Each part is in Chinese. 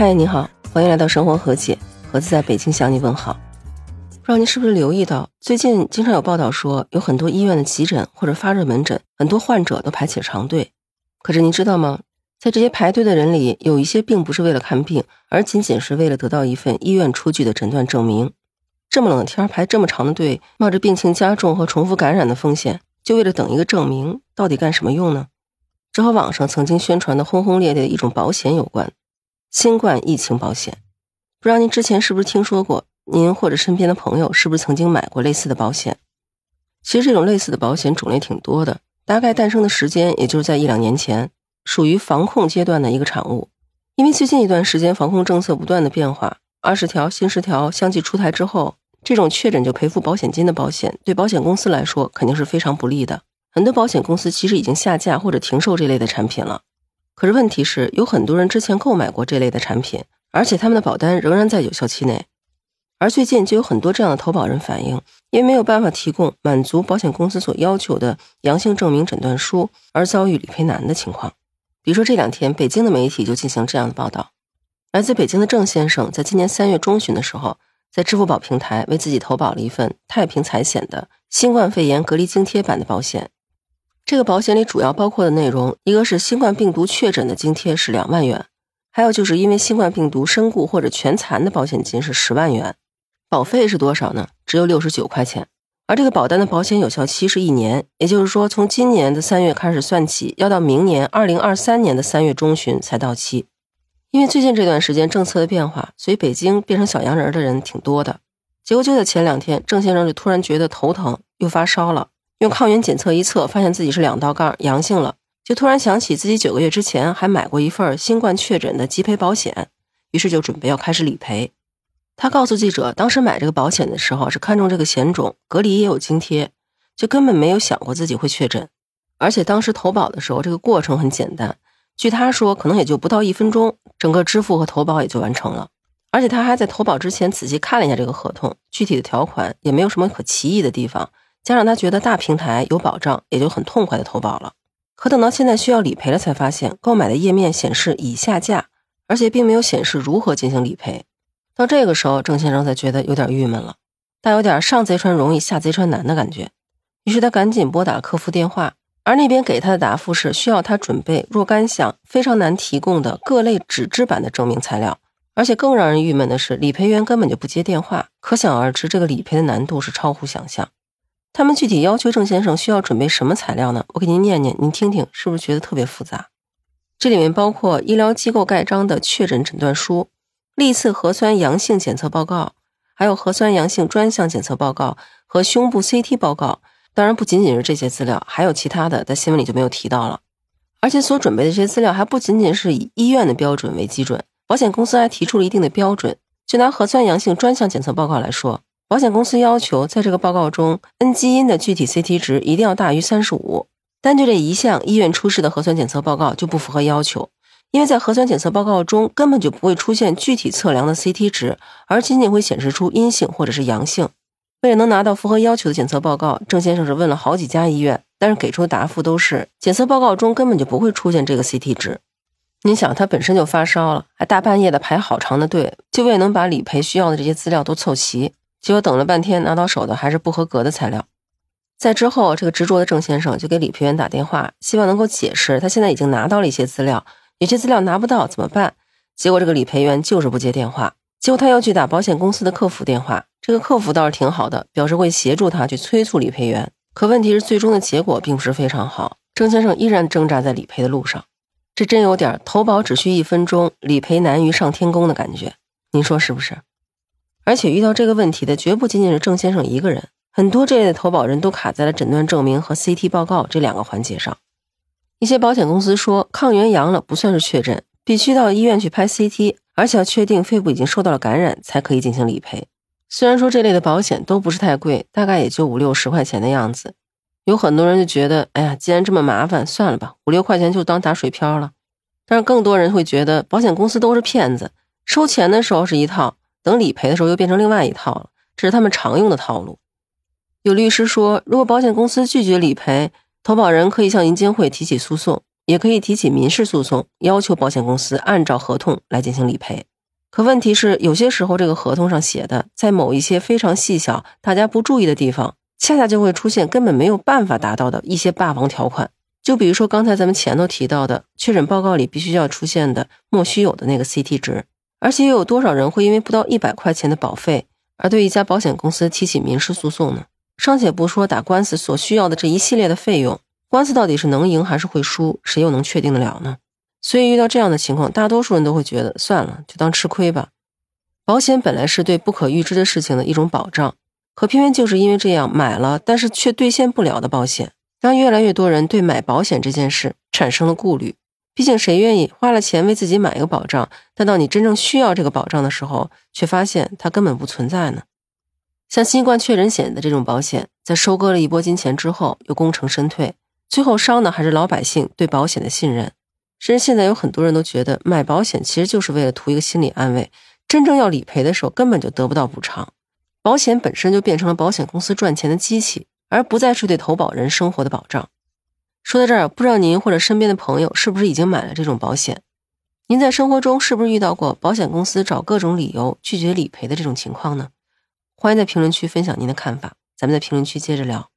嗨，你好，欢迎来到生活和解，盒子在北京向你问好。不知道您是不是留意到，最近经常有报道说，有很多医院的急诊或者发热门诊，很多患者都排起了长队。可是您知道吗？在这些排队的人里，有一些并不是为了看病，而仅仅是为了得到一份医院出具的诊断证明。这么冷的天排这么长的队，冒着病情加重和重复感染的风险，就为了等一个证明，到底干什么用呢？这和网上曾经宣传的轰轰烈烈的一种保险有关。新冠疫情保险，不知道您之前是不是听说过？您或者身边的朋友是不是曾经买过类似的保险？其实这种类似的保险种类挺多的，大概诞生的时间也就是在一两年前，属于防控阶段的一个产物。因为最近一段时间防控政策不断的变化，二十条、新十条相继出台之后，这种确诊就赔付保险金的保险，对保险公司来说肯定是非常不利的。很多保险公司其实已经下架或者停售这类的产品了。可是问题是，有很多人之前购买过这类的产品，而且他们的保单仍然在有效期内。而最近就有很多这样的投保人反映，因为没有办法提供满足保险公司所要求的阳性证明诊断书，而遭遇理赔难的情况。比如说这两天，北京的媒体就进行这样的报道：来自北京的郑先生，在今年三月中旬的时候，在支付宝平台为自己投保了一份太平财险的新冠肺炎隔离津贴版的保险。这个保险里主要包括的内容，一个是新冠病毒确诊的津贴是两万元，还有就是因为新冠病毒身故或者全残的保险金是十万元。保费是多少呢？只有六十九块钱。而这个保单的保险有效期是一年，也就是说从今年的三月开始算起，要到明年二零二三年的三月中旬才到期。因为最近这段时间政策的变化，所以北京变成小洋人的人挺多的。结果就在前两天，郑先生就突然觉得头疼，又发烧了。用抗原检测一测，发现自己是两道杠阳性了，就突然想起自己九个月之前还买过一份新冠确诊的急赔保险，于是就准备要开始理赔。他告诉记者，当时买这个保险的时候是看中这个险种，隔离也有津贴，就根本没有想过自己会确诊。而且当时投保的时候，这个过程很简单，据他说，可能也就不到一分钟，整个支付和投保也就完成了。而且他还在投保之前仔细看了一下这个合同，具体的条款也没有什么可奇异的地方。加上他觉得大平台有保障，也就很痛快的投保了。可等到现在需要理赔了，才发现购买的页面显示已下架，而且并没有显示如何进行理赔。到这个时候，郑先生才觉得有点郁闷了，带有点上贼船容易下贼船难的感觉。于是他赶紧拨打客服电话，而那边给他的答复是需要他准备若干项非常难提供的各类纸质版的证明材料。而且更让人郁闷的是，理赔员根本就不接电话，可想而知，这个理赔的难度是超乎想象。他们具体要求郑先生需要准备什么材料呢？我给您念念，您听听，是不是觉得特别复杂？这里面包括医疗机构盖章的确诊诊断书、历次核酸阳性检测报告，还有核酸阳性专项检测报告和胸部 CT 报告。当然，不仅仅是这些资料，还有其他的，在新闻里就没有提到了。而且所准备的这些资料还不仅仅是以医院的标准为基准，保险公司还提出了一定的标准。就拿核酸阳性专项检测报告来说。保险公司要求，在这个报告中，N 基因的具体 CT 值一定要大于三十五。单就这一项，医院出示的核酸检测报告就不符合要求，因为在核酸检测报告中根本就不会出现具体测量的 CT 值，而仅仅会显示出阴性或者是阳性。为了能拿到符合要求的检测报告，郑先生是问了好几家医院，但是给出的答复都是检测报告中根本就不会出现这个 CT 值。您想，他本身就发烧了，还大半夜的排好长的队，就为能把理赔需要的这些资料都凑齐。结果等了半天，拿到手的还是不合格的材料。在之后，这个执着的郑先生就给理赔员打电话，希望能够解释他现在已经拿到了一些资料，有些资料拿不到怎么办？结果这个理赔员就是不接电话。结果他又去打保险公司的客服电话，这个客服倒是挺好的，表示会协助他去催促理赔员。可问题是，最终的结果并不是非常好，郑先生依然挣扎在理赔的路上。这真有点投保只需一分钟，理赔难于上天宫的感觉，您说是不是？而且遇到这个问题的绝不仅仅是郑先生一个人，很多这类的投保人都卡在了诊断证明和 CT 报告这两个环节上。一些保险公司说，抗原阳了不算是确诊，必须到医院去拍 CT，而且要确定肺部已经受到了感染才可以进行理赔。虽然说这类的保险都不是太贵，大概也就五六十块钱的样子，有很多人就觉得，哎呀，既然这么麻烦，算了吧，五六块钱就当打水漂了。但是更多人会觉得，保险公司都是骗子，收钱的时候是一套。等理赔的时候又变成另外一套了，这是他们常用的套路。有律师说，如果保险公司拒绝理赔，投保人可以向银监会提起诉讼，也可以提起民事诉讼，要求保险公司按照合同来进行理赔。可问题是，有些时候这个合同上写的，在某一些非常细小、大家不注意的地方，恰恰就会出现根本没有办法达到的一些霸王条款。就比如说刚才咱们前头提到的，确诊报告里必须要出现的莫须有的那个 CT 值，而且又有多少人会因为不到一百块钱的保费而对一家保险公司提起民事诉讼呢？尚且不说打官司所需要的这一系列的费用，官司到底是能赢还是会输，谁又能确定得了呢？所以遇到这样的情况，大多数人都会觉得算了，就当吃亏吧。保险本来是对不可预知的事情的一种保障，可偏偏就是因为这样买了，但是却兑现不了的保险，让越来越多人对买保险这件事产生了顾虑。毕竟谁愿意花了钱为自己买一个保障，但到你真正需要这个保障的时候，却发现它根本不存在呢？像新冠确诊险的这种保险，在收割了一波金钱之后，又功成身退，最后伤的还是老百姓对保险的信任。甚至现在有很多人都觉得买保险其实就是为了图一个心理安慰，真正要理赔的时候根本就得不到补偿，保险本身就变成了保险公司赚钱的机器，而不再是对投保人生活的保障。说到这儿，不知道您或者身边的朋友是不是已经买了这种保险？您在生活中是不是遇到过保险公司找各种理由拒绝理赔的这种情况呢？欢迎在评论区分享您的看法，咱们在评论区接着聊。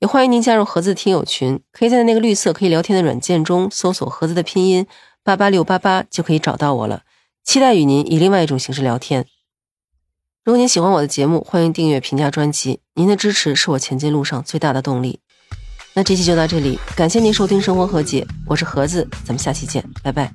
也欢迎您加入盒子听友群，可以在那个绿色可以聊天的软件中搜索盒子的拼音八八六八八，就可以找到我了。期待与您以另外一种形式聊天。如果您喜欢我的节目，欢迎订阅、评价专辑，您的支持是我前进路上最大的动力。那这期就到这里，感谢您收听《生活和解》，我是盒子，咱们下期见，拜拜。